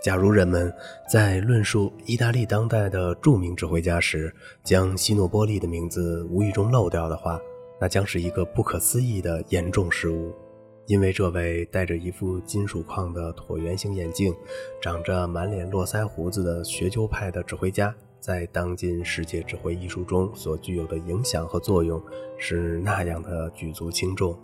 假如人们在论述意大利当代的著名指挥家时，将西诺波利的名字无意中漏掉的话，那将是一个不可思议的严重失误。因为这位戴着一副金属框的椭圆形眼镜、长着满脸络腮胡子的学究派的指挥家，在当今世界指挥艺术中所具有的影响和作用是那样的举足轻重，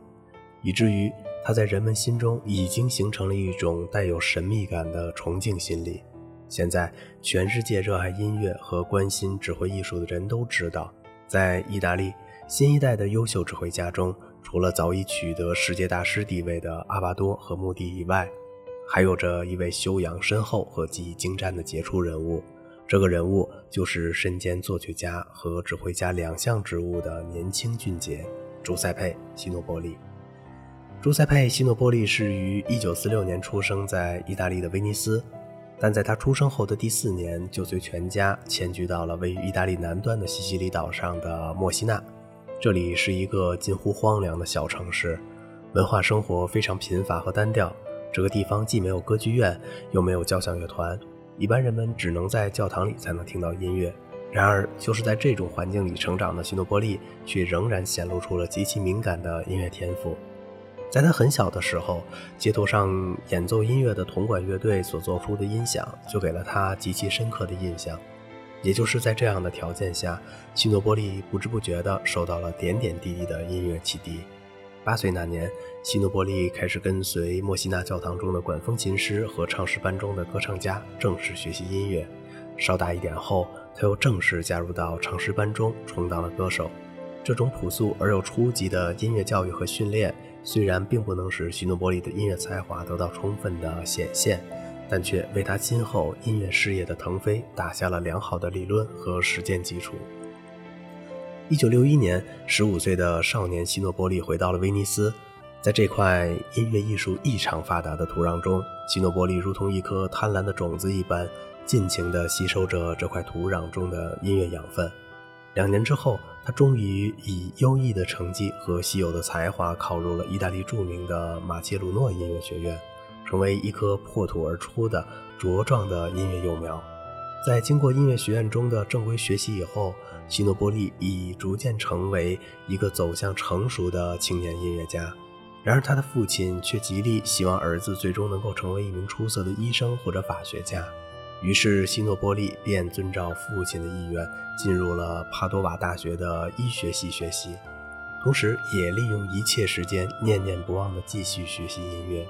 以至于他在人们心中已经形成了一种带有神秘感的崇敬心理。现在，全世界热爱音乐和关心指挥艺术的人都知道，在意大利新一代的优秀指挥家中。除了早已取得世界大师地位的阿巴多和穆迪以外，还有着一位修养深厚和技艺精湛的杰出人物。这个人物就是身兼作曲家和指挥家两项职务的年轻俊杰朱塞佩·西诺波利。朱塞佩·西诺波利是于1946年出生在意大利的威尼斯，但在他出生后的第四年，就随全家迁居到了位于意大利南端的西西里岛上的莫西纳。这里是一个近乎荒凉的小城市，文化生活非常贫乏和单调。这个地方既没有歌剧院，又没有交响乐团，一般人们只能在教堂里才能听到音乐。然而，就是在这种环境里成长的西诺波利，却仍然显露出了极其敏感的音乐天赋。在他很小的时候，街头上演奏音乐的铜管乐队所做出的音响，就给了他极其深刻的印象。也就是在这样的条件下，西诺波利不知不觉地受到了点点滴滴的音乐启迪。八岁那年，西诺波利开始跟随莫西纳教堂中的管风琴师和唱诗班中的歌唱家正式学习音乐。稍大一点后，他又正式加入到唱诗班中，充当了歌手。这种朴素而又初级的音乐教育和训练，虽然并不能使希诺波利的音乐才华得到充分的显现。但却为他今后音乐事业的腾飞打下了良好的理论和实践基础。一九六一年，十五岁的少年希诺波利回到了威尼斯，在这块音乐艺术异常发达的土壤中，希诺波利如同一颗贪婪的种子一般，尽情地吸收着这块土壤中的音乐养分。两年之后，他终于以优异的成绩和稀有的才华考入了意大利著名的马切鲁诺音乐学院。成为一颗破土而出的茁壮的音乐幼苗，在经过音乐学院中的正规学习以后，西诺波利已逐渐成为一个走向成熟的青年音乐家。然而，他的父亲却极力希望儿子最终能够成为一名出色的医生或者法学家。于是，西诺波利便遵照父亲的意愿，进入了帕多瓦大学的医学系学习，同时也利用一切时间念念不忘地继续学习音乐。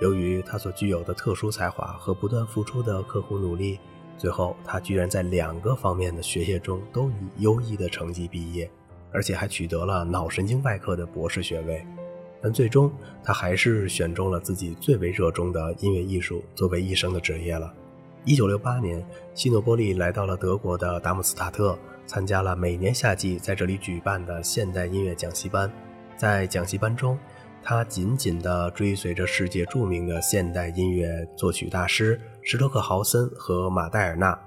由于他所具有的特殊才华和不断付出的刻苦努力，最后他居然在两个方面的学业中都以优异的成绩毕业，而且还取得了脑神经外科的博士学位。但最终，他还是选中了自己最为热衷的音乐艺术作为一生的职业了。一九六八年，西诺波利来到了德国的达姆斯塔特，参加了每年夏季在这里举办的现代音乐讲习班。在讲习班中，他紧紧地追随着世界著名的现代音乐作曲大师施托克豪森和马戴尔纳，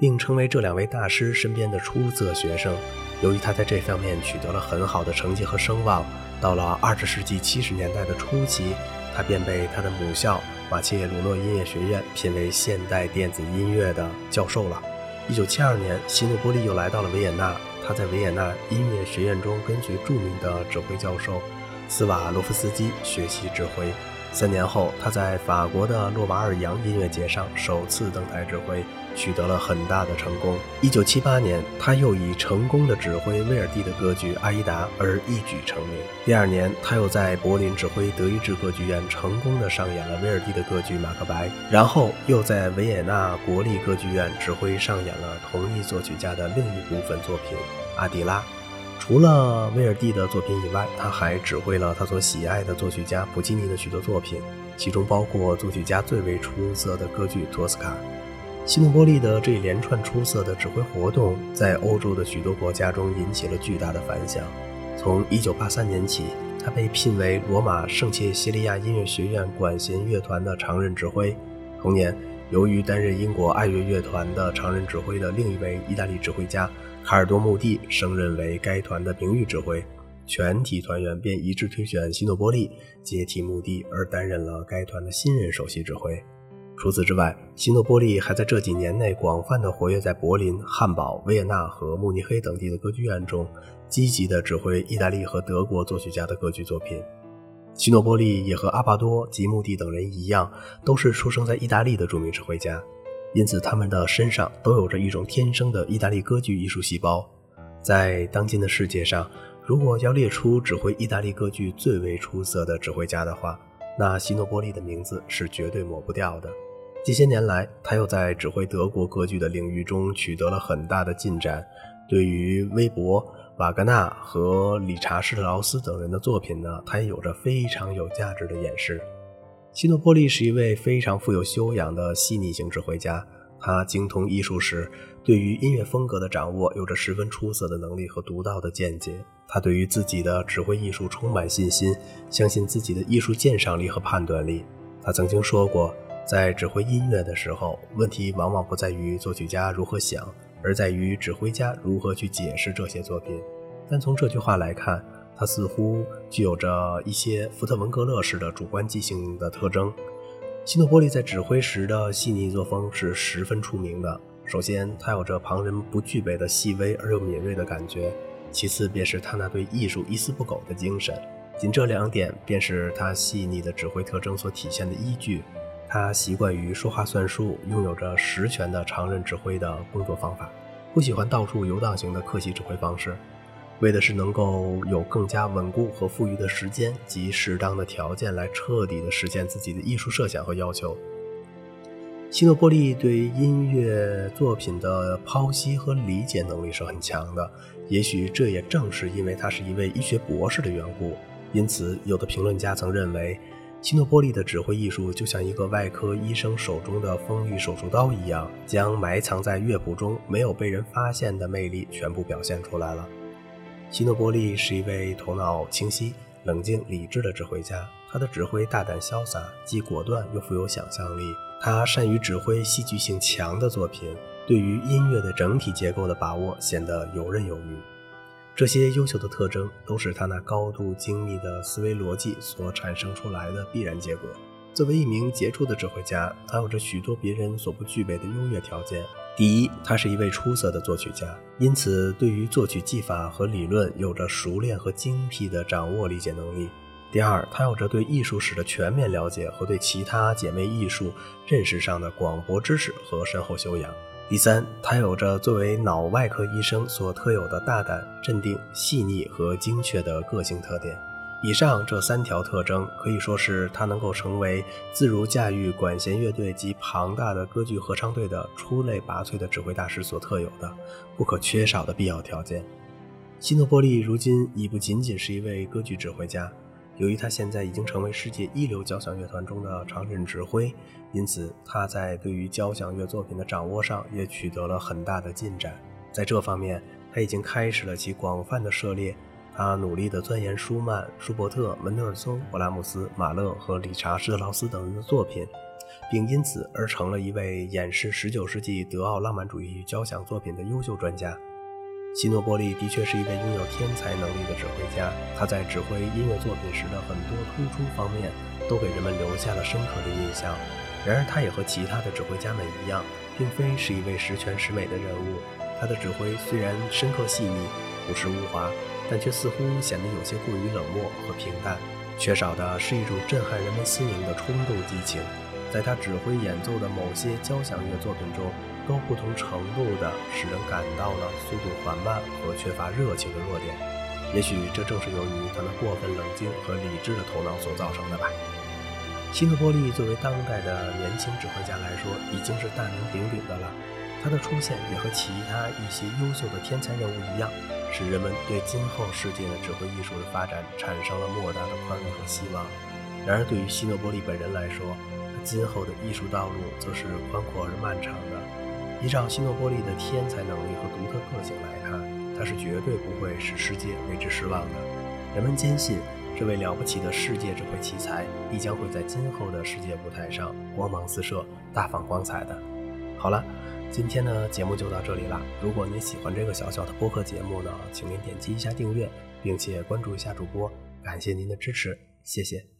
并成为这两位大师身边的出色学生。由于他在这方面取得了很好的成绩和声望，到了二十世纪七十年代的初期，他便被他的母校瓦切鲁诺音乐学院聘为现代电子音乐的教授了。一九七二年，西诺波利又来到了维也纳，他在维也纳音乐学院中跟随著名的指挥教授。斯瓦洛夫斯基学习指挥。三年后，他在法国的洛瓦尔扬音乐节上首次登台指挥，取得了很大的成功。一九七八年，他又以成功的指挥威尔第的歌剧《阿依达》而一举成名。第二年，他又在柏林指挥德意志歌剧院，成功的上演了威尔第的歌剧《马克白》，然后又在维也纳国立歌剧院指挥上演了同一作曲家的另一部分作品《阿迪拉》。除了威尔第的作品以外，他还指挥了他所喜爱的作曲家普契尼的许多作品，其中包括作曲家最为出色的歌剧《托斯卡》。西诺波利的这一连串出色的指挥活动，在欧洲的许多国家中引起了巨大的反响。从1983年起，他被聘为罗马圣切西利亚音乐学院管弦乐团的常任指挥。同年，由于担任英国爱乐乐团的常任指挥的另一位意大利指挥家。卡尔多·穆蒂升任为该团的名誉指挥，全体团员便一致推选西诺波利接替穆蒂而担任了该团的新任首席指挥。除此之外，希诺波利还在这几年内广泛地活跃在柏林、汉堡、维也纳和慕尼黑等地的歌剧院中，积极地指挥意大利和德国作曲家的歌剧作品。希诺波利也和阿巴多、及穆蒂等人一样，都是出生在意大利的著名指挥家，因此他们的身上都有着一种天生的意大利歌剧艺术细胞。在当今的世界上，如果要列出指挥意大利歌剧最为出色的指挥家的话，那希诺波利的名字是绝对抹不掉的。近些年来，他又在指挥德国歌剧的领域中取得了很大的进展。对于威伯、瓦格纳和理查施特劳斯等人的作品呢，他也有着非常有价值的演示。希诺波利是一位非常富有修养的细腻型指挥家，他精通艺术史，对于音乐风格的掌握有着十分出色的能力和独到的见解。他对于自己的指挥艺术充满信心，相信自己的艺术鉴赏力和判断力。他曾经说过。在指挥音乐的时候，问题往往不在于作曲家如何想，而在于指挥家如何去解释这些作品。但从这句话来看，他似乎具有着一些福特文格勒式的主观即兴的特征。希诺波利在指挥时的细腻作风是十分出名的。首先，他有着旁人不具备的细微而又敏锐的感觉；其次，便是他那对艺术一丝不苟的精神。仅这两点，便是他细腻的指挥特征所体现的依据。他习惯于说话算数，拥有着实权的常任指挥的工作方法，不喜欢到处游荡型的客气指挥方式，为的是能够有更加稳固和富裕的时间及适当的条件来彻底的实现自己的艺术设想和要求。希诺波利对音乐作品的剖析和理解能力是很强的，也许这也正是因为他是一位医学博士的缘故，因此有的评论家曾认为。希诺波利的指挥艺术就像一个外科医生手中的锋利手术刀一样，将埋藏在乐谱中没有被人发现的魅力全部表现出来了。希诺波利是一位头脑清晰、冷静、理智的指挥家，他的指挥大胆潇洒，既果断又富有想象力。他善于指挥戏剧性强的作品，对于音乐的整体结构的把握显得游刃有余。这些优秀的特征都是他那高度精密的思维逻辑所产生出来的必然结果。作为一名杰出的指挥家，他有着许多别人所不具备的优越条件。第一，他是一位出色的作曲家，因此对于作曲技法和理论有着熟练和精辟的掌握理解能力。第二，他有着对艺术史的全面了解和对其他姐妹艺术认识上的广博知识和深厚修养。第三，他有着作为脑外科医生所特有的大胆、镇定、细腻和精确的个性特点。以上这三条特征可以说是他能够成为自如驾驭管弦乐队及庞大的歌剧合唱队的出类拔萃的指挥大师所特有的不可缺少的必要条件。希诺波利如今已不仅仅是一位歌剧指挥家。由于他现在已经成为世界一流交响乐团中的常任指挥，因此他在对于交响乐作品的掌握上也取得了很大的进展。在这方面，他已经开始了其广泛的涉猎。他努力地钻研舒曼、舒伯特、门德尔松、勃拉姆斯、马勒和理查施特劳斯等人的作品，并因此而成了一位演示19世纪德奥浪漫主义交响作品的优秀专家。希诺波利的确是一位拥有天才能力的指挥家，他在指挥音乐作品时的很多突出方面都给人们留下了深刻的印象。然而，他也和其他的指挥家们一样，并非是一位十全十美的人物。他的指挥虽然深刻细腻、朴实无华，但却似乎显得有些过于冷漠和平淡，缺少的是一种震撼人们心灵的冲动激情。在他指挥演奏的某些交响乐作品中。都不同程度地使人感到了速度缓慢和缺乏热情的弱点，也许这正是由于他那过分冷静和理智的头脑所造成的吧。希诺波利作为当代的年轻指挥家来说，已经是大名鼎鼎的了。他的出现也和其他一些优秀的天才人物一样，使人们对今后世界的指挥艺术的发展产生了莫大的宽慰和希望。然而，对于希诺波利本人来说，他今后的艺术道路则是宽阔而漫长的。依照希诺波利的天才能力和独特个性来看，他是绝对不会使世界为之失望的。人们坚信，这位了不起的世界指挥奇才必将会在今后的世界舞台上光芒四射、大放光彩的。好了，今天的节目就到这里了。如果您喜欢这个小小的播客节目呢，请您点击一下订阅，并且关注一下主播。感谢您的支持，谢谢。